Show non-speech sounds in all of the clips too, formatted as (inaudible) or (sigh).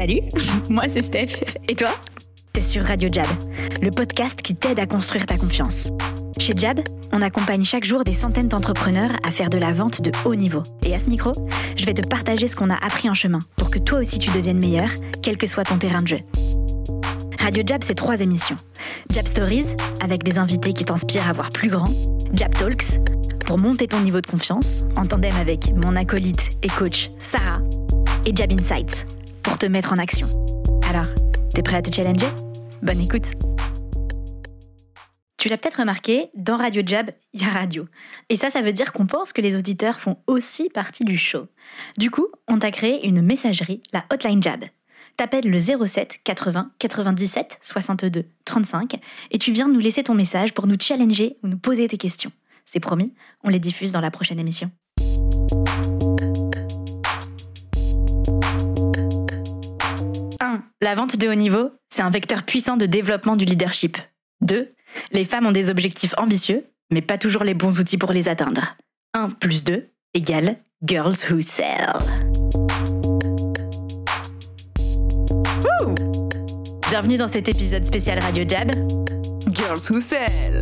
Salut, (laughs) moi c'est Steph. Et toi? T'es sur Radio Jab, le podcast qui t'aide à construire ta confiance. Chez Jab, on accompagne chaque jour des centaines d'entrepreneurs à faire de la vente de haut niveau. Et à ce micro, je vais te partager ce qu'on a appris en chemin pour que toi aussi tu deviennes meilleur, quel que soit ton terrain de jeu. Radio Jab, c'est trois émissions. Jab Stories, avec des invités qui t'inspirent à voir plus grand. Jab Talks, pour monter ton niveau de confiance, en tandem avec mon acolyte et coach Sarah. Et Jab Insights, pour te mettre en action. Alors, t'es prêt à te challenger? Bonne écoute Tu l'as peut-être remarqué, dans Radio Jab, il y a radio. Et ça, ça veut dire qu'on pense que les auditeurs font aussi partie du show. Du coup, on t'a créé une messagerie, la Hotline Jab. T'appelles le 07 80 97 62 35 et tu viens nous laisser ton message pour nous challenger ou nous poser tes questions. C'est promis, on les diffuse dans la prochaine émission. La vente de haut niveau, c'est un vecteur puissant de développement du leadership. 2. Les femmes ont des objectifs ambitieux, mais pas toujours les bons outils pour les atteindre. 1 plus 2 égale Girls Who Sell. Bienvenue dans cet épisode spécial Radio Jab Girls Who Sell.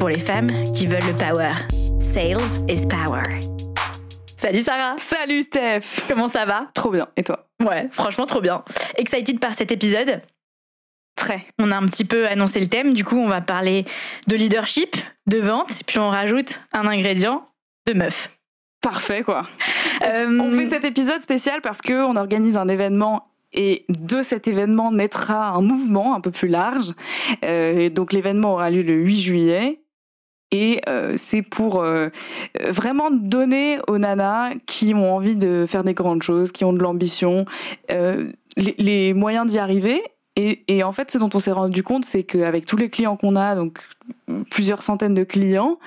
pour les femmes qui veulent le power. Sales is power. Salut Sarah, Salut Steph. comment ça va? Trop bien. Et toi? Ouais, franchement trop bien. Excited par cet épisode? Très. On a un petit peu annoncé le thème, du coup on va parler de leadership, de vente, puis on rajoute un ingrédient de meuf. Parfait quoi. Euh, On fait cet épisode spécial parce que on organise un événement et de cet événement naîtra un mouvement un peu plus large. Euh, et donc l'événement aura lieu le 8 juillet. Et euh, c'est pour euh, vraiment donner aux nanas qui ont envie de faire des grandes choses, qui ont de l'ambition, euh, les, les moyens d'y arriver. Et, et en fait, ce dont on s'est rendu compte, c'est qu'avec tous les clients qu'on a, donc plusieurs centaines de clients,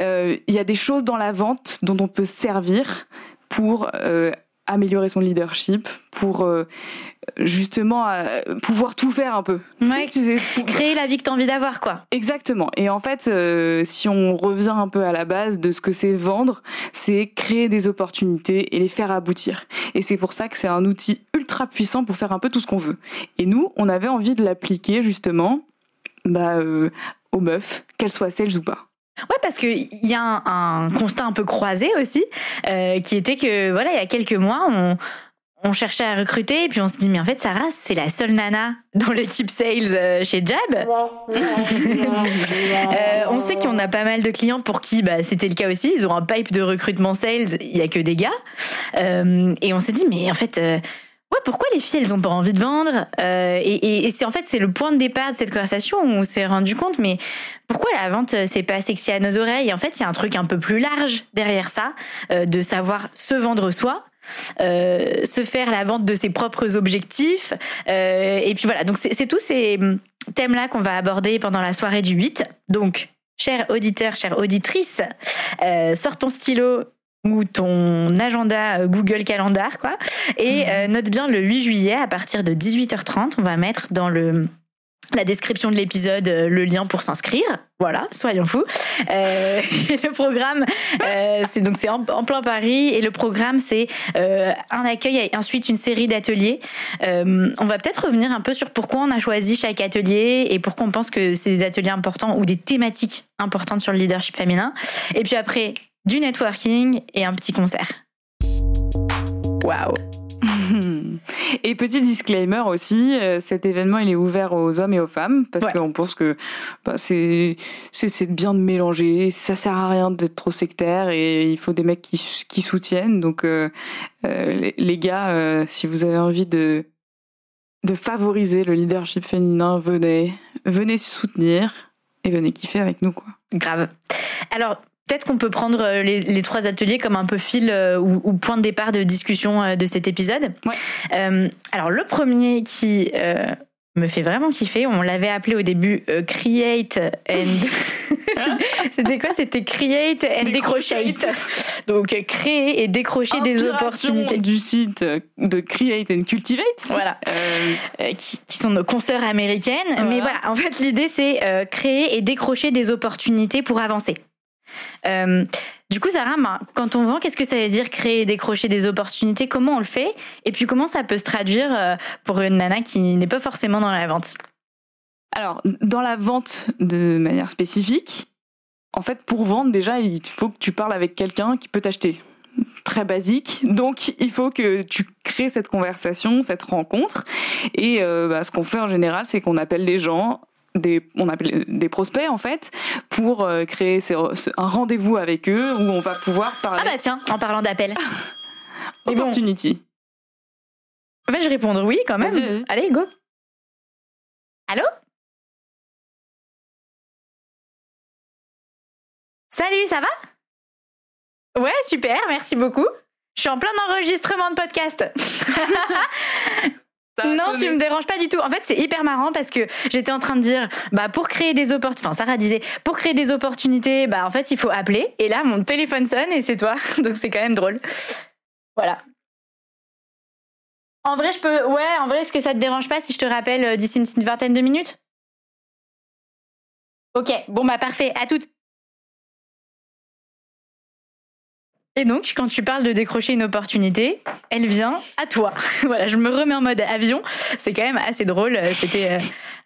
euh, il y a des choses dans la vente dont on peut se servir pour euh, améliorer son leadership, pour euh, justement euh, pouvoir tout faire un peu. Ouais, Tu sais, tu sais, pour- créer la vie que t'as envie d'avoir, quoi. Exactement. Et en fait, euh, si on revient un peu à la base de ce que c'est vendre, c'est créer des opportunités et les faire aboutir. Et c'est pour ça que c'est un outil ultra puissant pour faire un peu tout ce qu'on veut. Et nous, on avait envie de l'appliquer justement bah, aux meufs, qu'elles soient sales ou pas. Ouais, parce qu'il y a un, un constat un peu croisé aussi, euh, qui était que, voilà, il y a quelques mois, on, on cherchait à recruter, et puis on se dit, mais en fait, Sarah, c'est la seule nana dans l'équipe sales euh, chez Jab. (laughs) Euh, on sait qu'on a pas mal de clients pour qui bah, c'était le cas aussi. Ils ont un pipe de recrutement sales, il y a que des gars. Euh, et on s'est dit, mais en fait, euh, ouais, pourquoi les filles, elles ont pas envie de vendre Euh, Et, c'est en fait, c'est le point de départ de cette conversation où on s'est rendu compte, mais pourquoi la vente, euh, c'est pas sexy à nos oreilles? En fait, il y a un truc un peu plus large derrière ça, euh, de savoir se vendre soi. se faire la vente de ses propres objectifs et puis voilà donc c'est tous ces hum, thèmes-là qu'on va aborder pendant la soirée du 8 donc chers auditeurs chères auditrices euh, sors ton stylo ou ton agenda euh, Google Calendar quoi et euh, note bien le 8 juillet à partir de 18h30 on va mettre dans le la description de l'épisode, euh, le lien pour s'inscrire. Voilà, soyons fous. Euh, (laughs) et le programme, euh, c'est donc c'est en, en plein Paris et le programme c'est euh, un accueil et ensuite une série d'ateliers. On va peut-être revenir un peu sur pourquoi on a choisi chaque atelier et pourquoi on pense que c'est des ateliers importants ou des thématiques importantes sur le leadership féminin. Et puis après du networking et un petit concert. Waouh. Et petit disclaimer aussi, euh, cet événement il est ouvert aux hommes et aux femmes parce Ouais. qu'on pense que bah, c'est bien de mélanger, ça sert à rien d'être trop sectaire et il faut des mecs qui qui soutiennent. Donc euh, euh, les, les gars, euh, si vous avez envie de de favoriser le leadership féminin, venez venez soutenir et venez kiffer avec nous quoi. Grave. Alors, peut-être qu'on peut prendre euh, les, les trois ateliers comme un peu fil euh, ou, ou point de départ de discussion euh, de cet épisode. Ouais. Euh, alors, le premier qui me fait vraiment kiffer, on l'avait appelé au début Create and... (laughs) C'était quoi? C'était Create and Décrochate. Donc, créer et décrocher des opportunités. du site de Create and Cultivate. Voilà. Qui, qui sont nos consoeurs américaines. Voilà. Mais voilà, en fait, l'idée, c'est créer et décrocher des opportunités pour avancer. Euh, Du coup, Sarah, quand on vend, qu'est-ce que ça veut dire créer et décrocher des opportunités? Comment on le fait? Et puis comment ça peut se traduire euh, pour une nana qui n'est pas forcément dans la vente? Alors, dans la vente de manière spécifique, en fait, pour vendre, déjà, il faut que tu parles avec quelqu'un qui peut t'acheter. Très basique. Donc, il faut que tu crées cette conversation, cette rencontre. Et euh, bah, ce qu'on fait en général, c'est qu'on appelle des gens des, on appelle des prospects en fait pour euh, créer un rendez-vous avec eux où on va pouvoir parler. Ah bah tiens, en parlant d'appel. (laughs) Opportunity. Vais-je répondre oui quand même? Allez, go. Allô? Salut, ça va? Ouais, super, merci beaucoup. Je suis en plein enregistrement de podcast. (laughs) non, tu me déranges pas du tout. En fait, c'est hyper marrant parce que j'étais en train de dire, bah, pour créer des opportunités, enfin, Sarah disait, pour créer des opportunités, bah, en fait, il faut appeler. Et là, mon téléphone sonne et c'est toi. (laughs) Donc, c'est quand même drôle. Voilà. En vrai, je peux, ouais, en vrai, est-ce que ça te dérange pas si je te rappelle euh, d'ici une vingtaine de minutes? Ok, bon, bah, parfait. À toutes. Et donc, quand tu parles de décrocher une opportunité, elle vient à toi. (laughs) voilà, je me remets en mode avion. C'est quand même assez drôle. C'était euh,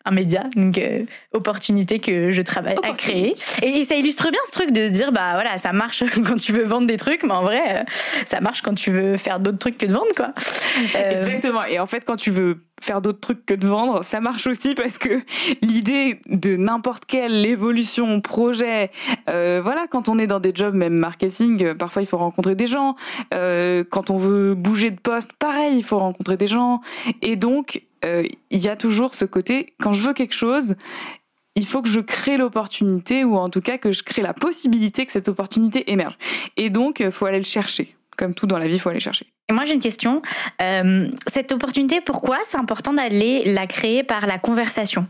un média, donc euh, opportunité que je travaille à créer. Et, ça illustre bien ce truc de se dire, bah voilà, ça marche (laughs) quand tu veux vendre des trucs, mais en vrai, euh, ça marche quand tu veux faire d'autres trucs que de vendre, quoi. Exactement. Et en fait, quand tu veux faire d'autres trucs que de vendre, ça marche aussi parce que l'idée de n'importe quelle évolution, projet, euh, voilà, quand on est dans des jobs, même marketing, euh, parfois il faut rencontrer des gens. Euh, quand on veut bouger de poste, pareil, il faut rencontrer des gens. Et donc, il y a toujours ce côté, quand je veux quelque chose, il faut que je crée l'opportunité ou en tout cas que je crée la possibilité que cette opportunité émerge. Et donc, il faut aller le chercher. Comme tout dans la vie, il faut aller chercher. Et moi, j'ai une question. Euh, cette opportunité, pourquoi c'est important d'aller la créer par la conversation?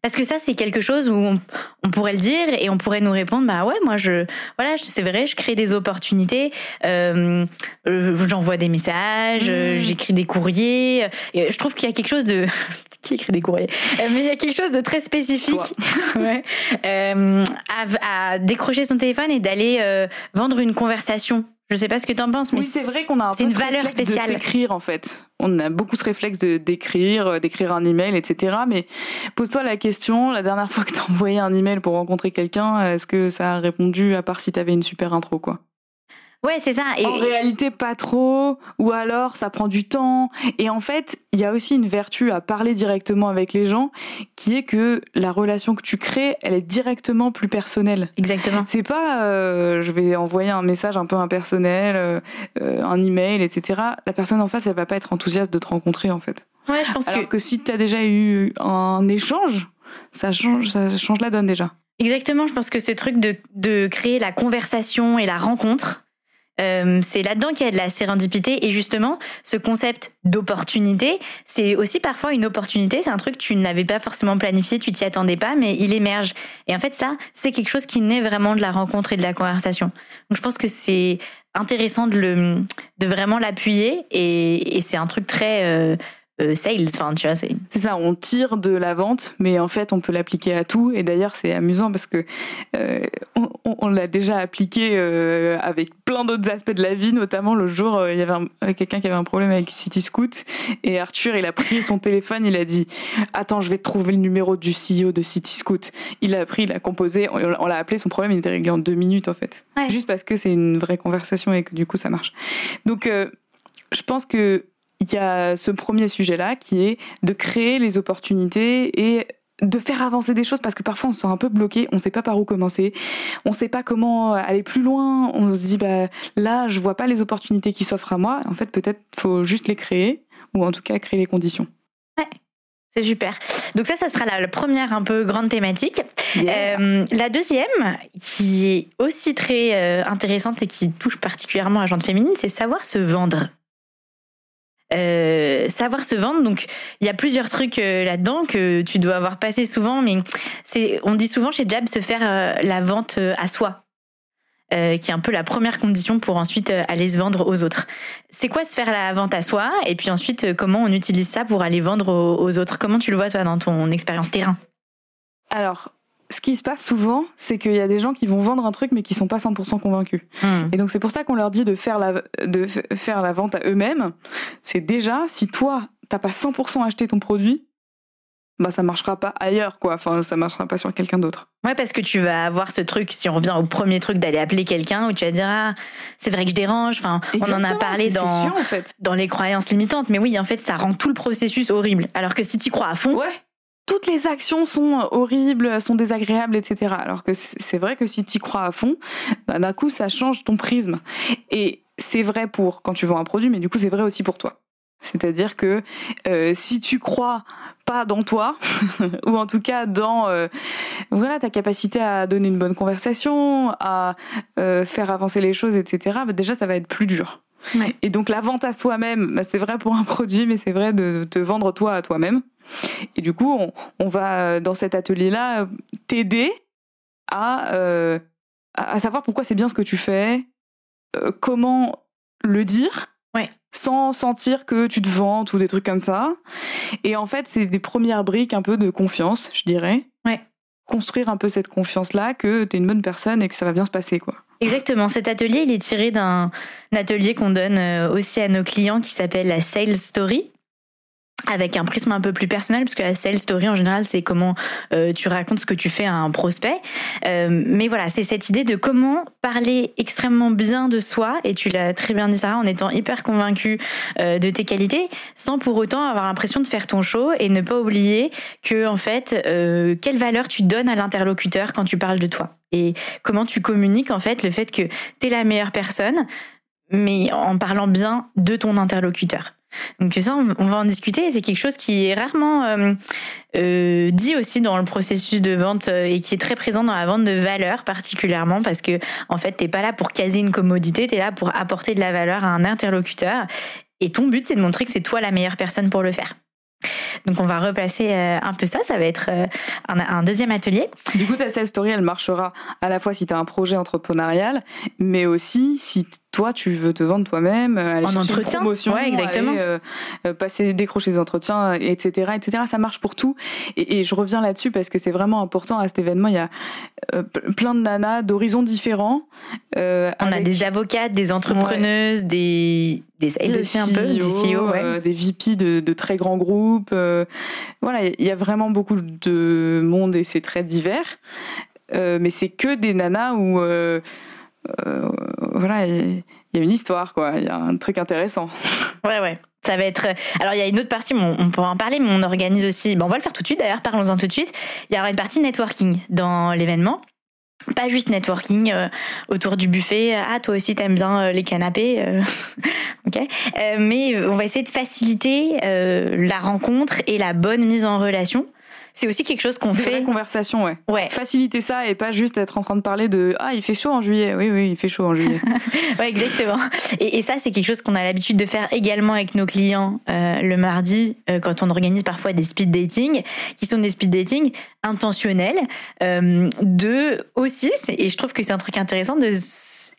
Parce que ça, c'est quelque chose où on, pourrait le dire et on pourrait nous répondre, bah ouais, moi je, voilà, c'est vrai, je crée des opportunités, euh, j'envoie des messages, mmh. j'écris des courriers. Et je trouve qu'il y a quelque chose de (laughs) qui écrit des courriers, euh, mais il y a quelque chose de très spécifique, (laughs) ouais, euh, à, à, décrocher son téléphone et d'aller euh, vendre une conversation je sais pas ce que tu en penses, mais c'est vrai qu'on a c'est une valeur spéciale. d'écrire en fait. On a beaucoup ce réflexe de d'écrire, euh, d'écrire un email, etc. Mais pose-toi la question la dernière fois que t'as envoyé un email pour rencontrer quelqu'un, est-ce que ça a répondu à part si t'avais une super intro quoi? Ouais, c'est ça. Et... En réalité, pas trop, ou alors ça prend du temps. Et en fait, il y a aussi une vertu à parler directement avec les gens, qui est que la relation que tu crées, elle est directement plus personnelle. Exactement. C'est pas, euh, je vais envoyer un message un peu impersonnel, euh, euh, un email, etc. La personne en face, elle va pas être enthousiaste de te rencontrer, en fait. Ouais, je pense alors que... que si tu as déjà eu un échange, ça change, ça change la donne déjà. Exactement, je pense que ce truc de, de créer la conversation et la rencontre, euh, c'est là-dedans qu'il y a de la sérendipité et justement ce concept d'opportunité, c'est aussi parfois une opportunité, c'est un truc que tu n'avais pas forcément planifié, tu t'y attendais pas, mais il émerge. Et en fait ça, c'est quelque chose qui naît vraiment de la rencontre et de la conversation. Donc je pense que c'est intéressant de le de vraiment l'appuyer et, et c'est un truc très euh, euh, sales. Enfin, tu vois, c'est. ça. On tire de la vente, mais en fait, on peut l'appliquer à tout. Et d'ailleurs, c'est amusant parce que euh, on, on l'a déjà appliqué euh, avec plein d'autres aspects de la vie. Notamment, le jour, il y avait quelqu'un qui avait un problème avec Cityscoot et Arthur, il a pris son téléphone, il a dit "Attends, je vais trouver le numéro du CEO de Cityscoot." Il a pris, il a composé, on, l'a appelé. Son problème, il était réglé en deux minutes en fait, juste parce que c'est une vraie conversation et que du coup, ça marche. Donc, je pense que il y a ce premier sujet-là qui est de créer les opportunités et de faire avancer des choses parce que parfois on se sent un peu bloqué, on sait pas par où commencer, on sait pas comment aller plus loin, on se dit bah là je vois pas les opportunités qui s'offrent à moi, en fait peut-être faut juste les créer ou en tout cas créer les conditions. Ouais. C'est super. Donc ça, ça sera la, première un peu grande thématique. Euh, la deuxième, qui est aussi très euh, intéressante et qui touche particulièrement à la gente féminine, c'est savoir se vendre. Euh, savoir se vendre. Donc, il y a plusieurs trucs euh, là-dedans que tu dois avoir passé souvent, mais c'est, on dit souvent chez Jab se faire euh, la vente à soi. qui est un peu la première condition pour ensuite aller se vendre aux autres. C'est quoi se faire la vente à soi? Et puis ensuite, comment on utilise ça pour aller vendre aux, autres? Comment tu le vois toi dans ton expérience terrain? Alors, ce qui se passe souvent, c'est qu'il y a des gens qui vont vendre un truc mais qui sont pas 100% convaincus. Hmm. Et donc c'est pour ça qu'on leur dit de faire la, de faire la vente à eux-mêmes. C'est déjà, si toi, t'as pas 100% acheté ton produit, bah ça marchera pas ailleurs, quoi. Enfin, ça marchera pas sur quelqu'un d'autre. Ouais, parce que tu vas avoir ce truc, si on revient au premier truc d'aller appeler quelqu'un, où tu vas dire, ah, c'est vrai que je dérange. Enfin, on en a parlé dans, chiant, en fait. dans les croyances limitantes. Mais oui, en fait, ça rend tout le processus horrible. Alors que si tu crois à fond, Ouais. Toutes les actions sont horribles, sont désagréables, etc. Alors que c'est vrai que si tu crois à fond, bah, d'un coup, ça change ton prisme. Et c'est vrai pour quand tu vends un produit, mais du coup, c'est vrai aussi pour toi. C'est-à-dire que euh, si tu crois pas dans toi, (laughs) ou en tout cas dans euh, voilà ta capacité à donner une bonne conversation, à euh, faire avancer les choses, etc. bah, déjà, ça va être plus dur. Ouais. Et donc la vente à soi-même, bah, c'est vrai pour un produit, mais c'est vrai de te vendre toi à toi-même. Et du coup, on, on va euh, dans cet atelier-là t'aider à, euh, à à savoir pourquoi c'est bien ce que tu fais, euh, comment le dire, Ouais. sans sentir que tu te vantes ou des trucs comme ça. Et en fait, c'est des premières briques un peu de confiance, je dirais. Ouais. Construire un peu cette confiance-là que t'es une bonne personne et que ça va bien se passer, quoi. Exactement. Cet atelier, il est tiré d'un atelier qu'on donne euh, aussi à nos clients qui s'appelle la Sales Story avec un prisme un peu plus personnel parce que la sales story en général c'est comment euh, tu racontes ce que tu fais à un prospect Euh, mais voilà c'est cette idée de comment parler extrêmement bien de soi et tu l'as très bien dit Sarah en étant hyper convaincu euh, de tes qualités sans pour autant avoir l'impression de faire ton show et ne pas oublier que en fait quelle valeur tu donnes à l'interlocuteur quand tu parles de toi et comment tu communiques en fait le fait que tu es la meilleure personne mais en parlant bien de ton interlocuteur. Donc ça, on va en discuter. C'est quelque chose qui est rarement euh, euh, dit aussi dans le processus de vente euh, et qui est très présent dans la vente de valeur particulièrement parce que en fait, t'es pas là pour caser une commodité, t'es là pour apporter de la valeur à un interlocuteur. Et ton but, c'est de montrer que c'est toi la meilleure personne pour le faire. Donc on va replacer euh, un peu ça. Ça va être euh, un, deuxième atelier. Du coup, ta sales story, elle marchera à la fois si tu as un projet entrepreneurial, mais aussi si toi, tu veux te vendre toi-même, euh, aller En chercher une entretien. promotion, Ouais, exactement. aller, euh, euh, passer, décrocher des entretiens, etc., etc. Ça marche pour tout. Et, et je reviens là-dessus parce que c'est vraiment important à cet événement. Il y a euh, plein de nanas d'horizons différents. euh, On a des avocates, des entrepreneuses, des des sales des aussi un peu, des CEO, ouais. des VP de, de très grands groupes. voilà, il y a vraiment beaucoup de monde et c'est très divers. Mais c'est que des nanas où euh, euh, voilà, il y a une histoire, quoi. Il y a un truc intéressant. (laughs) Ouais, ouais. Ça va être. Alors, il y a une autre partie, on, pourra en parler, mais on organise aussi. Bon, on va le faire tout de suite d'ailleurs, parlons-en tout de suite. Il y aura une partie networking dans l'événement. Pas juste networking euh, autour du buffet. Ah, toi aussi, t'aimes bien euh, les canapés. euh, (laughs) ok. Euh, mais on va essayer de faciliter euh, la rencontre et la bonne mise en relation. C'est aussi quelque chose qu'on fait. vraies conversations, ouais. Ouais, Faciliter ça et pas juste être en train de parler de ah il fait chaud en juillet. Oui oui il fait chaud en juillet. (laughs) Ouais, exactement. Et, et ça, c'est quelque chose qu'on a l'habitude de faire également avec nos clients euh, le mardi, euh, quand on organise parfois des speed dating, qui sont des speed dating intentionnels, euh, de aussi, et je trouve que c'est un truc intéressant, de,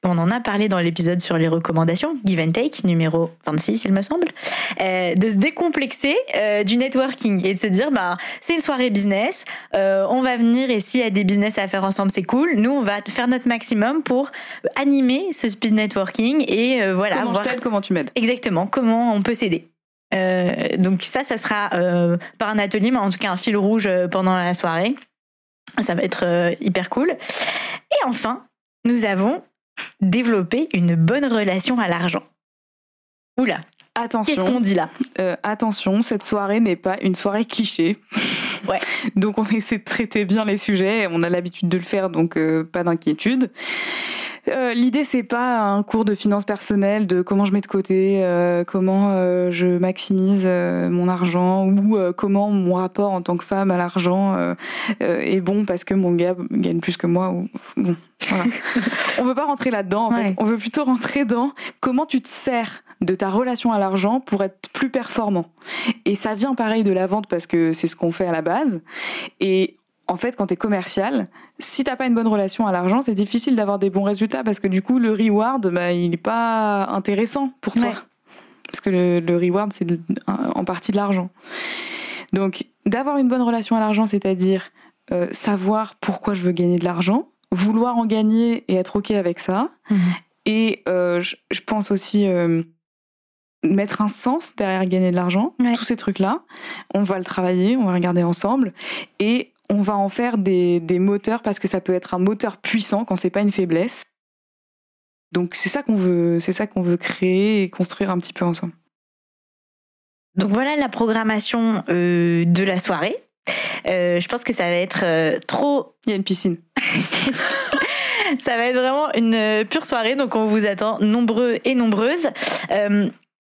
on en a parlé dans l'épisode sur les recommandations, Give and Take, numéro 26, il me semble, euh, de se décomplexer euh, du networking et de se dire, bah, c'est une soirée business, on va venir et s'il y a des business à faire ensemble, c'est cool. Nous, on va faire notre maximum pour animer ce speed networking et voilà, comment voir je t'aide, comment tu m'aides? exactement comment on peut s'aider. Euh, donc ça, ça sera euh, par un atelier, mais en tout cas un fil rouge euh, pendant la soirée. Ça va être euh, hyper cool. Et enfin, nous avons développé une bonne relation à l'argent. Oula, qu'est-ce Attention. qu'on dit là? Attention, cette soirée n'est pas une soirée cliché. (laughs) Ouais. donc on essaie de traiter bien les sujets, on a l'habitude de le faire, donc pas d'inquiétude. Euh, L'idée c'est pas un cours de finances personnelles, de comment je mets de côté, euh, comment euh, je maximise euh, mon argent ou euh, comment mon rapport en tant que femme à l'argent euh, euh, est bon parce que mon gars gagne plus que moi. Ou... Bon, voilà. (laughs) on veut pas rentrer là-dedans. En Ouais. fait, on veut plutôt rentrer dans comment tu te sers de ta relation à l'argent pour être plus performant. Et ça vient pareil de la vente parce que c'est ce qu'on fait à la base. Et en fait, quand tu es commercial, si t'as pas une bonne relation à l'argent, c'est difficile d'avoir des bons résultats parce que du coup, le reward, bah, il est pas intéressant pour toi. Ouais. Parce que le, le reward, c'est de- en partie de l'argent. Donc, d'avoir une bonne relation à l'argent, c'est-à-dire euh, savoir pourquoi je veux gagner de l'argent, vouloir en gagner et être ok avec ça. Mhm. Et euh, je, je pense aussi euh, mettre un sens derrière gagner de l'argent. Ouais. Tous ces trucs-là, on va le travailler, on va regarder ensemble et on va en faire des, des moteurs parce que ça peut être un moteur puissant quand c'est pas une faiblesse. Donc c'est ça qu'on veut, c'est ça qu'on veut créer et construire un petit peu ensemble. Donc voilà la programmation euh, de la soirée. Euh, je pense que ça va être euh, trop Il y a une piscine. (laughs) Ça va être vraiment une pure soirée, donc on vous attend nombreux et nombreuses.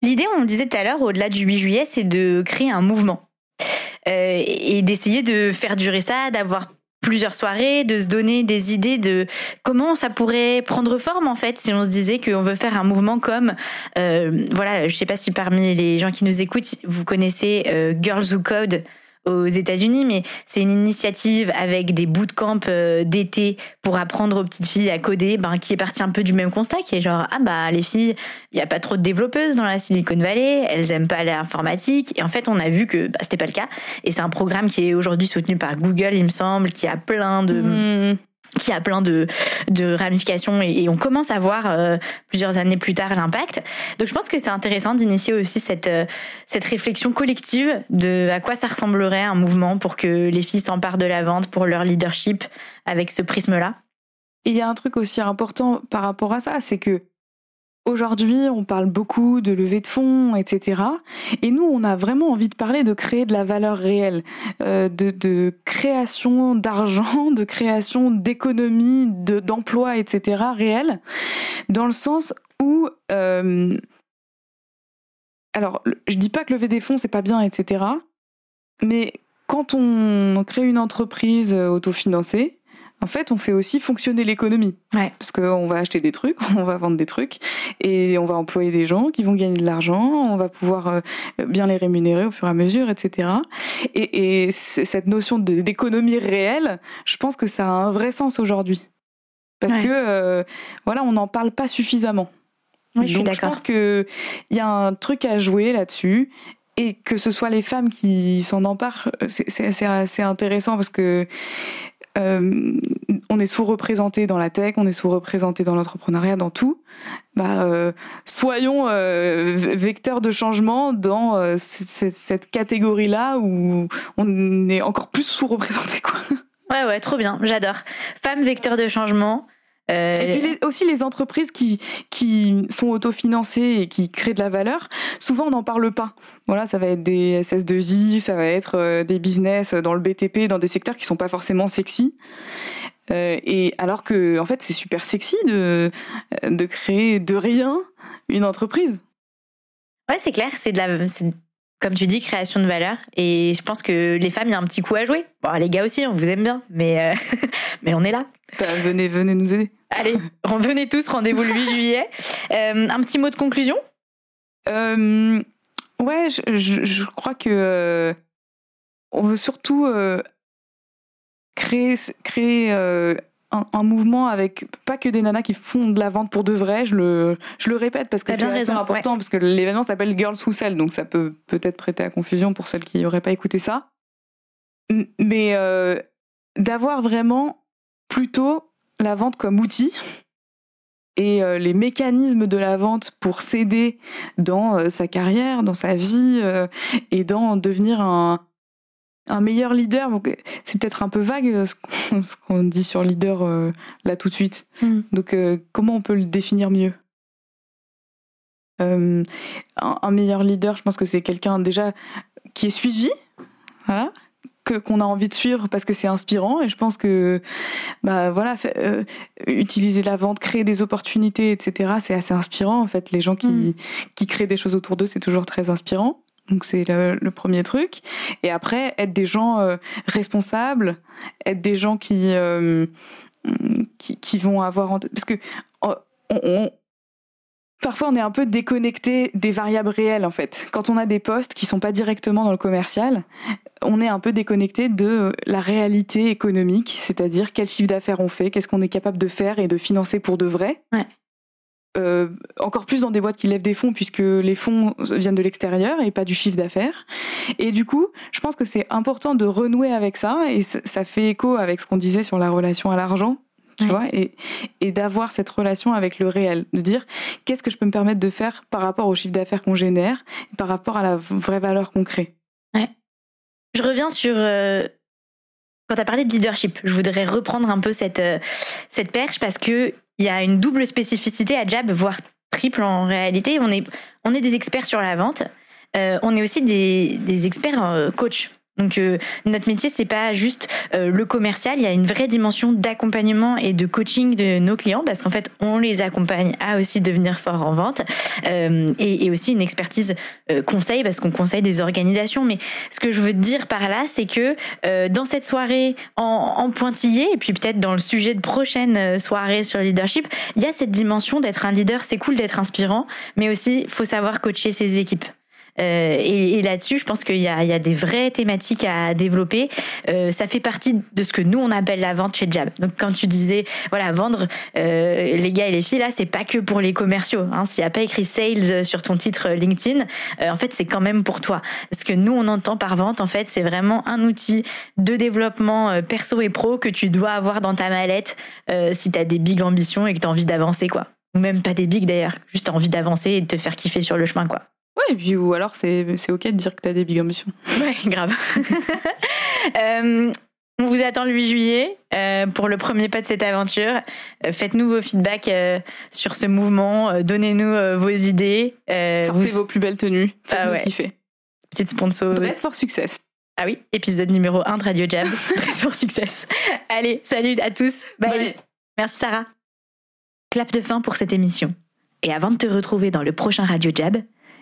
L'idée, on le disait tout à l'heure, au-delà du 8 juillet, c'est de créer un mouvement et d'essayer de faire durer ça, d'avoir plusieurs soirées, de se donner des idées de comment ça pourrait prendre forme en fait si on se disait qu'on veut faire un mouvement comme euh, voilà je sais pas si parmi les gens qui nous écoutent vous connaissez euh, Girls Who Code aux États-Unis, mais c'est une initiative avec des bootcamps euh, d'été pour apprendre aux petites filles à coder, ben, qui est partie un peu du même constat, qui est genre ah bah les filles, il y a pas trop de développeuses dans la Silicon Valley, elles aiment pas l'informatique, et en fait on a vu que bah, c'était pas le cas, et c'est un programme qui est aujourd'hui soutenu par Google, il me semble, qui a plein de Mmh. Qui a plein de, de ramifications et, on commence à voir euh, plusieurs années plus tard l'impact. Donc je pense que c'est intéressant d'initier aussi cette, euh, cette réflexion collective de à quoi ça ressemblerait un mouvement pour que les filles s'emparent de la vente pour leur leadership avec ce prisme-là. Il y a un truc aussi important par rapport à ça, c'est que aujourd'hui, on parle beaucoup de levée de fonds, etc. Et nous, on a vraiment envie de parler de créer de la valeur réelle, euh, de, création d'argent, (laughs) de création d'économie, de d'emploi, etc. réel, dans le sens où euh, alors, je dis pas que lever des fonds c'est pas bien, etc. Mais quand on crée une entreprise euh, autofinancée, en fait, on fait aussi fonctionner l'économie. Ouais. Parce qu'on va acheter des trucs, (laughs) on va vendre des trucs, et on va employer des gens qui vont gagner de l'argent, on va pouvoir euh, bien les rémunérer au fur et à mesure, etc. Et, cette notion d'économie réelle, je pense que ça a un vrai sens aujourd'hui. Parce Ouais. que, euh, voilà, on n'en parle pas suffisamment. Oui, je suis Donc je pense qu'il y a un truc à jouer là-dessus. Et que ce soit les femmes qui s'en emparent, c'est- c'est c'est assez intéressant parce que euh, on est sous-représenté dans la tech, on est sous-représenté dans l'entrepreneuriat, dans tout. Bah, euh, soyons euh, vecteurs de changement dans cette catégorie-là où on est encore plus sous-représenté. Quoi. Ouais, ouais, trop bien, j'adore. Femme vecteur de changement. Euh, Et puis les- aussi les entreprises qui, qui sont autofinancées et qui créent de la valeur, souvent on n'en parle pas. Voilà, ça va être des SS2I, ça va être euh, des business dans le BTP, dans des secteurs qui sont pas forcément sexy. Euh, et alors que en fait c'est super sexy de, de créer de rien une entreprise. Ouais, c'est clair, c'est de la, comme tu dis, création de valeur. Et je pense que les femmes, il y a un petit coup à jouer. Bon, les gars aussi, on vous aime bien, mais, euh, (laughs) mais on est là. Bah, venez, venez nous aider. Allez, (laughs) revenez tous, rendez-vous le 8 juillet. Euh, un petit mot de conclusion? Euh, ouais, je, je, je crois que euh, on veut surtout créer, créer un, un mouvement avec pas que des nanas qui font de la vente pour de vrai. Je le, je le répète parce que c'est raison, important parce que l'événement s'appelle Girls Who Sell, donc ça peut peut-être prêter à confusion pour celles qui n'auraient pas écouté ça. Mais d'avoir vraiment plutôt la vente comme outil et euh, les mécanismes de la vente pour s'aider dans euh, sa carrière, dans sa vie euh, et dans devenir un, un meilleur leader. C'est peut-être un peu vague ce qu'on- dit sur leader là tout de suite. Mm. Donc comment on peut le définir mieux? Euh, un, un meilleur leader, je pense que c'est quelqu'un déjà qui est suivi, voilà, que qu'on a envie de suivre parce que c'est inspirant. Et je pense que bah voilà, fait- euh, utiliser la vente, créer des opportunités, etc. C'est assez inspirant en fait. Les gens qui Mm. qui créent des choses autour d'eux, c'est toujours très inspirant. Donc c'est le, le premier truc. Et après, être des gens euh, responsables, être des gens qui, euh, qui qui vont avoir parce que oh, on, on- parfois on est un peu déconnecté des variables réelles en fait. Quand on a des postes qui sont pas directement dans le commercial, on est un peu déconnecté de la réalité économique, c'est-à-dire quel chiffre d'affaires on fait, qu'est-ce qu'on est capable de faire et de financer pour de vrai. Ouais. euh, encore plus dans des boîtes qui lèvent des fonds puisque les fonds viennent de l'extérieur et pas du chiffre d'affaires. Et du coup, je pense que c'est important de renouer avec ça et ça fait écho avec ce qu'on disait sur la relation à l'argent. Tu vois, et, et d'avoir cette relation avec le réel, de dire qu'est-ce que je peux me permettre de faire par rapport au chiffre d'affaires qu'on génère, par rapport à la vraie valeur qu'on crée? Ouais. Je reviens sur euh, quand tu as parlé de leadership. Je voudrais reprendre un peu cette, euh, cette perche parce que il y a une double spécificité à Jab, voire triple en réalité. On est, on est des experts sur la vente. Euh, on est aussi des, des experts coach. Donc euh, notre métier c'est pas juste euh, le commercial, il y a une vraie dimension d'accompagnement et de coaching de nos clients parce qu'en fait on les accompagne à aussi devenir forts en vente euh, et, et, aussi une expertise conseil parce qu'on conseille des organisations. Mais ce que je veux dire par là c'est que dans cette soirée en, en pointillé et puis peut-être dans le sujet de prochaine soirée sur le leadership, il y a cette dimension d'être un leader, c'est cool d'être inspirant, mais aussi faut savoir coacher ses équipes. Euh, et, et là-dessus, je pense qu'il y y a des vraies thématiques à développer. Euh, ça fait partie de ce que nous on appelle la vente chez Jab. Donc quand tu disais, voilà, vendre euh, les gars et les filles là, c'est pas que pour les commerciaux. Hein. S'il n'y a pas écrit sales sur ton titre LinkedIn, euh, en fait c'est quand même pour toi. Ce que nous on entend par vente, en fait, c'est vraiment un outil de développement euh, perso et pro que tu dois avoir dans ta mallette euh, si tu as des big ambitions et que tu as envie d'avancer quoi. Ou même pas des big d'ailleurs, juste envie d'avancer et de te faire kiffer sur le chemin quoi. Et puis ou alors c'est ok de dire que t'as des big ambitions. Ouais, grave. (laughs) euh, on vous attend le 8 juillet euh, pour le premier pas de cette aventure. Euh, Faites-nous vos feedbacks sur ce mouvement. Donnez-nous vos idées. Sortez vous... vos plus belles tenues. Faites-nous Ah ouais. kiffer. Petite sponsor. Dress for success. Ah oui, épisode numéro 1 de Radio Jab. (laughs) Dress for Success. Allez, salut à tous. Bye. Bye. Merci Sarah. Clap de fin pour cette émission. Et avant de te retrouver dans le prochain Radio Jab,